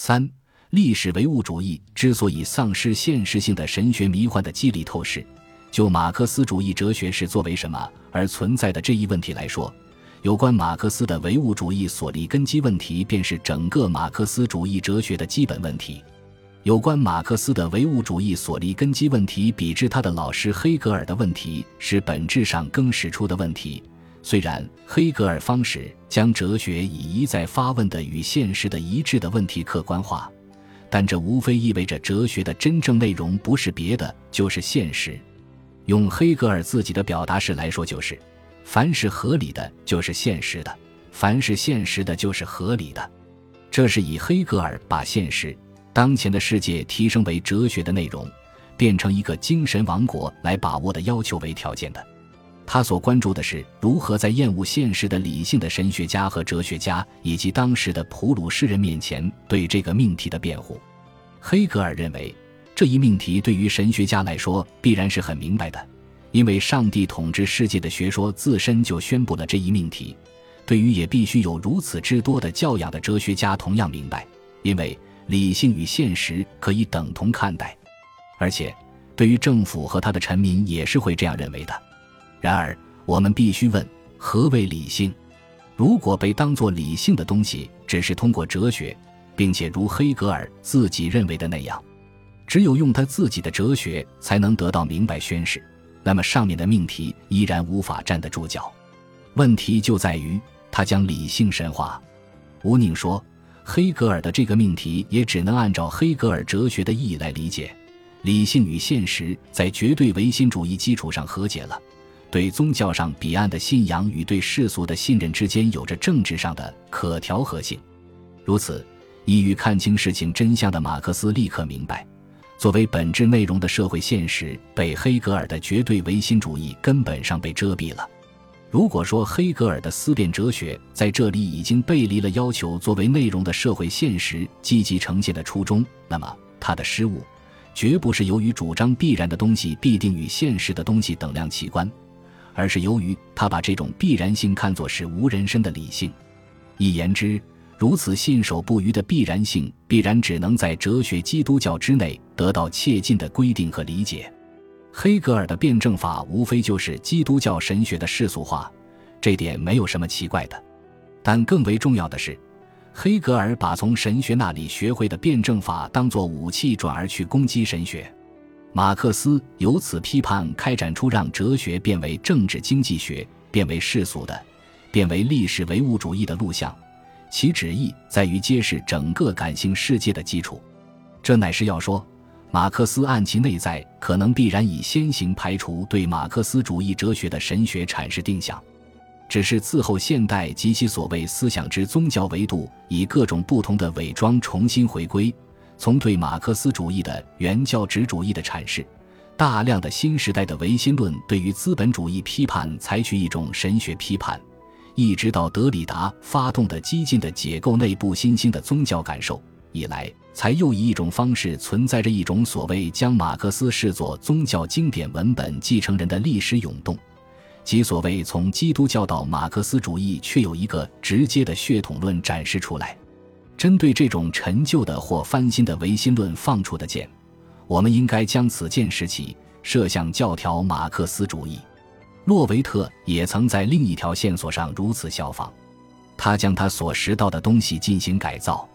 三、历史唯物主义之所以丧失现实性的神学迷幻的机理透视，就马克思主义哲学是作为什么而存在的这一问题来说，有关马克思的唯物主义所立根基问题，便是整个马克思主义哲学的基本问题。有关马克思的唯物主义所立根基问题，比之他的老师黑格尔的问题，是本质上更使出的问题。虽然黑格尔方式将哲学以一再发问的与现实的一致的问题客观化，但这无非意味着哲学的真正内容不是别的，就是现实。用黑格尔自己的表达式来说，就是：凡是合理的，就是现实的；凡是现实的，就是合理的。这是以黑格尔把现实。当前的世界提升为哲学的内容，变成一个精神王国来把握的要求为条件的。他所关注的是如何在厌恶现实的理性的神学家和哲学家以及当时的普鲁士人面前对这个命题的辩护。黑格尔认为，这一命题对于神学家来说必然是很明白的，因为上帝统治世界的学说自身就宣布了这一命题。对于也必须有如此之多的教养的哲学家同样明白，因为。理性与现实可以等同看待，而且对于政府和他的臣民也是会这样认为的。然而，我们必须问：何为理性？如果被当作理性的东西，只是通过哲学，并且如黑格尔自己认为的那样，只有用他自己的哲学才能得到明白宣誓，那么上面的命题依然无法站得住脚。问题就在于他将理性神化。吴宁说。黑格尔的这个命题也只能按照黑格尔哲学的意义来理解：理性与现实在绝对唯心主义基础上和解了，对宗教上彼岸的信仰与对世俗的信任之间有着政治上的可调和性。如此，易于看清事情真相的马克思立刻明白，作为本质内容的社会现实被黑格尔的绝对唯心主义根本上被遮蔽了。如果说黑格尔的思辨哲学在这里已经背离了要求作为内容的社会现实积极呈现的初衷，那么他的失误绝不是由于主张必然的东西必定与现实的东西等量齐观，而是由于他把这种必然性看作是无人身的理性。一言之，如此信守不渝的必然性，必然只能在哲学基督教之内得到切近的规定和理解。黑格尔的辩证法无非就是基督教神学的世俗化，这点没有什么奇怪的。但更为重要的是，黑格尔把从神学那里学会的辩证法当作武器，转而去攻击神学。马克思由此批判开展出让哲学变为政治经济学、变为世俗的、变为历史唯物主义的路向，其旨意在于揭示整个感性世界的基础。这乃是要说。马克思按其内在可能必然以先行排除对马克思主义哲学的神学阐释定向，只是自后现代及其所谓思想之宗教维度以各种不同的伪装重新回归，从对马克思主义的原教旨主义的阐释，大量的新时代的唯心论对于资本主义批判采取一种神学批判，一直到德里达发动的激进的解构内部新兴的宗教感受以来。才又以一种方式存在着一种所谓将马克思视作宗教经典文本继承人的历史涌动，即所谓从基督教到马克思主义却有一个直接的血统论展示出来。针对这种陈旧的或翻新的唯心论放出的箭，我们应该将此箭拾起，射向教条马克思主义。洛维特也曾在另一条线索上如此效仿，他将他所拾到的东西进行改造。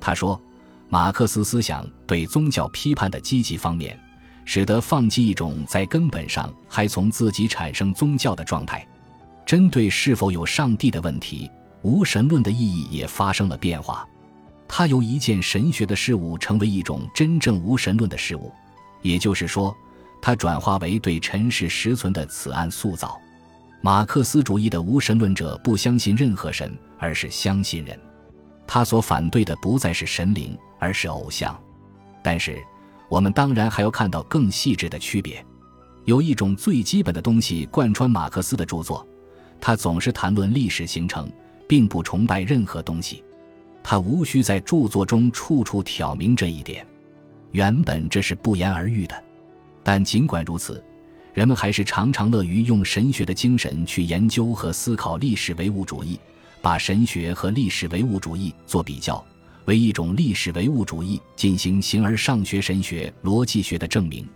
他说。马克思思想对宗教批判的积极方面，使得放弃一种在根本上还从自己产生宗教的状态。针对是否有上帝的问题，无神论的意义也发生了变化。它由一件神学的事物成为一种真正无神论的事物，也就是说，它转化为对尘世实存的此案塑造。马克思主义的无神论者不相信任何神，而是相信人。他所反对的不再是神灵，而是偶像。但是，我们当然还要看到更细致的区别。有一种最基本的东西贯穿马克思的著作，他总是谈论历史形成，并不崇拜任何东西。他无需在著作中处处挑明这一点。原本这是不言而喻的，但尽管如此，人们还是常常乐于用神学的精神去研究和思考历史唯物主义。把神学和历史唯物主义做比较，为一种历史唯物主义进行形而上学神学逻辑学的证明。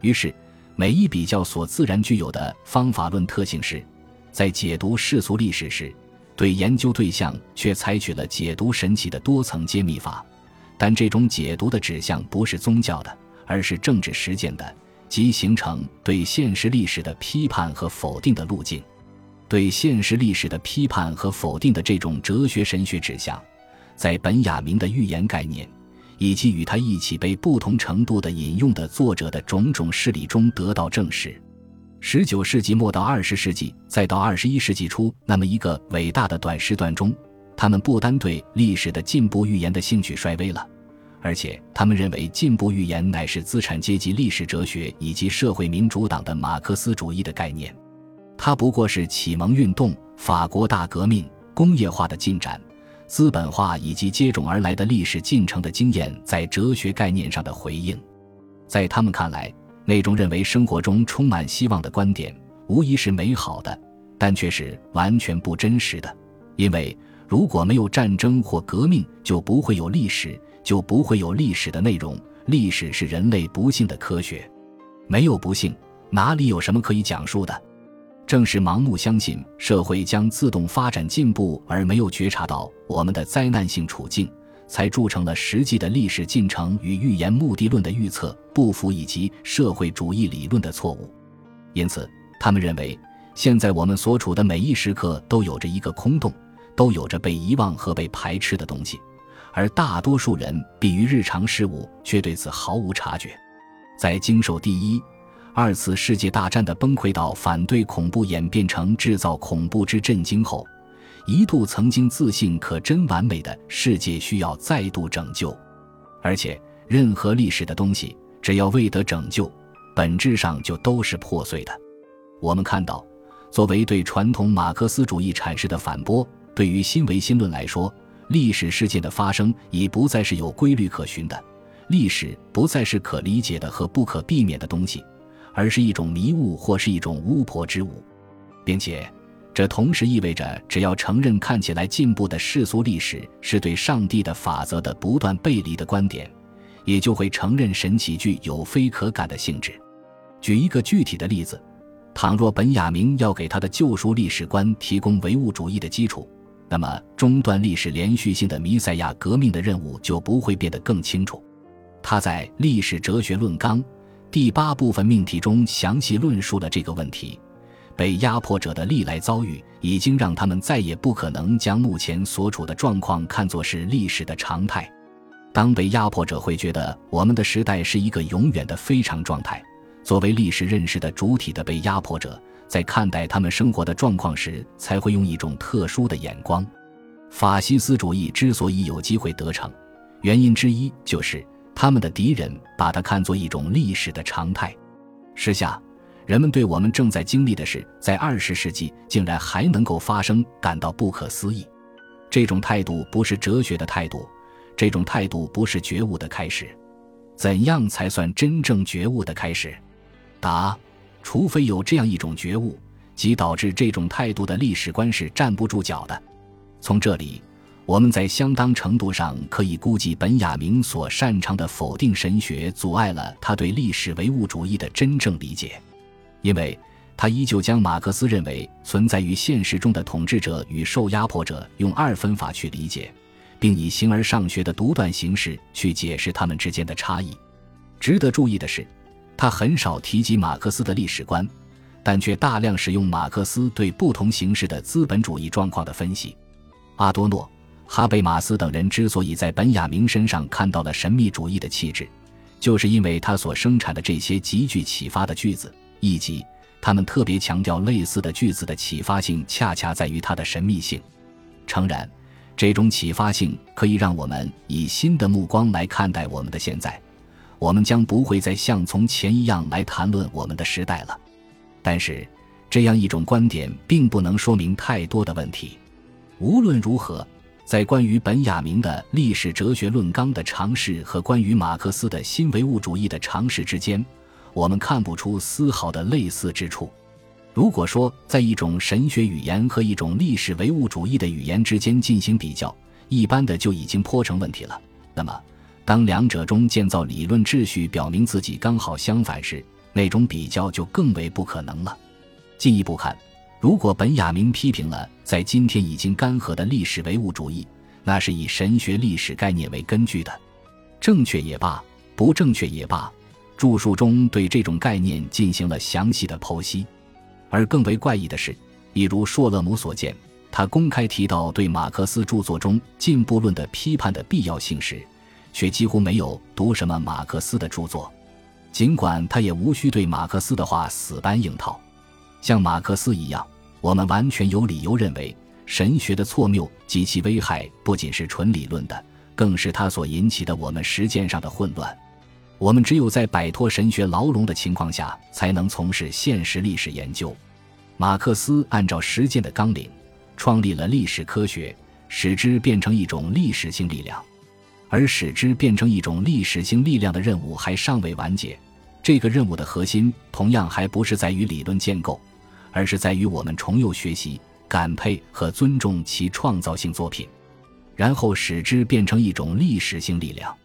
于是，每一比较所自然具有的方法论特性是，在解读世俗历史时，对研究对象却采取了解读神奇的多层揭秘法。但这种解读的指向不是宗教的，而是政治实践的，即形成对现实历史的批判和否定的路径。对现实历史的批判和否定的这种哲学神学指向，在本雅明的预言概念。以及与他一起被不同程度的引用的作者的种种事例中得到证实。十九世纪末到二十世纪，再到二十一世纪初，那么一个伟大的短时段中，他们不单对历史的进步预言的兴趣衰微了，而且他们认为进步预言乃是资产阶级历史哲学以及社会民主党的马克思主义的概念，它不过是启蒙运动、法国大革命、工业化的进展。资本化以及接踵而来的历史进程的经验，在哲学概念上的回应，在他们看来，那种认为生活中充满希望的观点，无疑是美好的，但却是完全不真实的。因为如果没有战争或革命，就不会有历史，就不会有历史的内容。历史是人类不幸的科学，没有不幸，哪里有什么可以讲述的？正是盲目相信社会将自动发展进步，而没有觉察到我们的灾难性处境，才铸成了实际的历史进程与预言目的论的预测不符，以及社会主义理论的错误。因此，他们认为，现在我们所处的每一时刻都有着一个空洞，都有着被遗忘和被排斥的东西，而大多数人比于日常事物，却对此毫无察觉。在经受第一。二次世界大战的崩溃到反对恐怖演变成制造恐怖之震惊后，一度曾经自信可真完美的世界需要再度拯救，而且任何历史的东西只要未得拯救，本质上就都是破碎的。我们看到，作为对传统马克思主义阐释的反驳，对于新唯心论来说，历史事件的发生已不再是有规律可循的，历史不再是可理解的和不可避免的东西。而是一种迷雾，或是一种巫婆之舞，并且，这同时意味着，只要承认看起来进步的世俗历史是对上帝的法则的不断背离的观点，也就会承认神奇具有非可感的性质。举一个具体的例子，倘若本雅明要给他的救赎历史观提供唯物主义的基础，那么中断历史连续性的弥赛亚革命的任务就不会变得更清楚。他在《历史哲学论纲》。第八部分命题中详细论述了这个问题。被压迫者的历来遭遇，已经让他们再也不可能将目前所处的状况看作是历史的常态。当被压迫者会觉得我们的时代是一个永远的非常状态，作为历史认识的主体的被压迫者，在看待他们生活的状况时，才会用一种特殊的眼光。法西斯主义之所以有机会得逞，原因之一就是。他们的敌人把它看作一种历史的常态。时下，人们对我们正在经历的事在二十世纪竟然还能够发生感到不可思议。这种态度不是哲学的态度，这种态度不是觉悟的开始。怎样才算真正觉悟的开始？答：除非有这样一种觉悟，即导致这种态度的历史观是站不住脚的。从这里。我们在相当程度上可以估计，本雅明所擅长的否定神学阻碍了他对历史唯物主义的真正理解，因为他依旧将马克思认为存在于现实中的统治者与受压迫者用二分法去理解，并以形而上学的独断形式去解释他们之间的差异。值得注意的是，他很少提及马克思的历史观，但却大量使用马克思对不同形式的资本主义状况的分析。阿多诺。哈贝马斯等人之所以在本雅明身上看到了神秘主义的气质，就是因为他所生产的这些极具启发的句子，以及他们特别强调类似的句子的启发性，恰恰在于它的神秘性。诚然，这种启发性可以让我们以新的目光来看待我们的现在，我们将不会再像从前一样来谈论我们的时代了。但是，这样一种观点并不能说明太多的问题。无论如何。在关于本雅明的历史哲学论纲的尝试和关于马克思的新唯物主义的尝试之间，我们看不出丝毫的类似之处。如果说在一种神学语言和一种历史唯物主义的语言之间进行比较，一般的就已经颇成问题了。那么，当两者中建造理论秩序表明自己刚好相反时，那种比较就更为不可能了。进一步看，如果本雅明批评了在今天已经干涸的历史唯物主义，那是以神学历史概念为根据的，正确也罢，不正确也罢，著述中对这种概念进行了详细的剖析。而更为怪异的是，一如硕勒姆所见，他公开提到对马克思著作中进步论的批判的必要性时，却几乎没有读什么马克思的著作。尽管他也无需对马克思的话死搬硬套，像马克思一样，我们完全有理由认为，神学的错谬及其危害不仅是纯理论的，更是他所引起的我们实践上的混乱。我们只有在摆脱神学牢笼的情况下，才能从事现实历史研究。马克思按照实践的纲领，创立了历史科学，使之变成一种历史性力量。而使之变成一种历史性力量的任务还尚未完结。这个任务的核心同样还不是在于理论建构，而是在于我们重又学习、感佩和尊重其创造性作品，然后使之变成一种历史性力量。